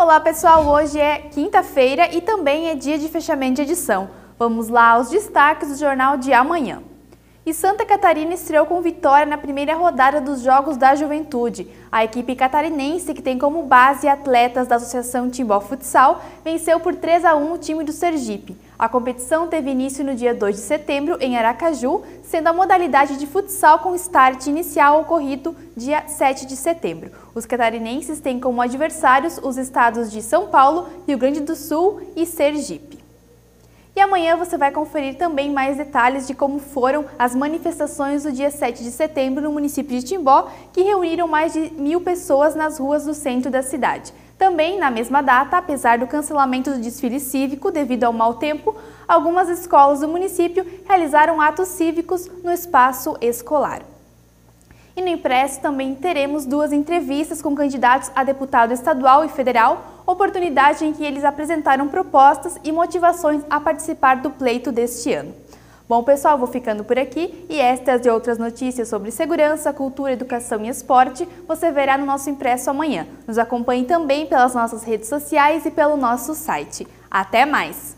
Olá pessoal, hoje é quinta-feira e também é dia de fechamento de edição. Vamos lá aos destaques do jornal de amanhã. E Santa Catarina estreou com vitória na primeira rodada dos Jogos da Juventude. A equipe catarinense, que tem como base atletas da Associação Timbó Futsal, venceu por 3 a 1 o time do Sergipe. A competição teve início no dia 2 de setembro em Aracaju, sendo a modalidade de futsal com start inicial ocorrido dia 7 de setembro. Os catarinenses têm como adversários os estados de São Paulo, Rio Grande do Sul e Sergipe. E amanhã você vai conferir também mais detalhes de como foram as manifestações do dia 7 de setembro no município de Timbó, que reuniram mais de mil pessoas nas ruas do centro da cidade. Também, na mesma data, apesar do cancelamento do desfile cívico devido ao mau tempo, algumas escolas do município realizaram atos cívicos no espaço escolar. E no impresso também teremos duas entrevistas com candidatos a deputado estadual e federal, oportunidade em que eles apresentaram propostas e motivações a participar do pleito deste ano. Bom, pessoal, vou ficando por aqui e estas e outras notícias sobre segurança, cultura, educação e esporte você verá no nosso impresso amanhã. Nos acompanhe também pelas nossas redes sociais e pelo nosso site. Até mais!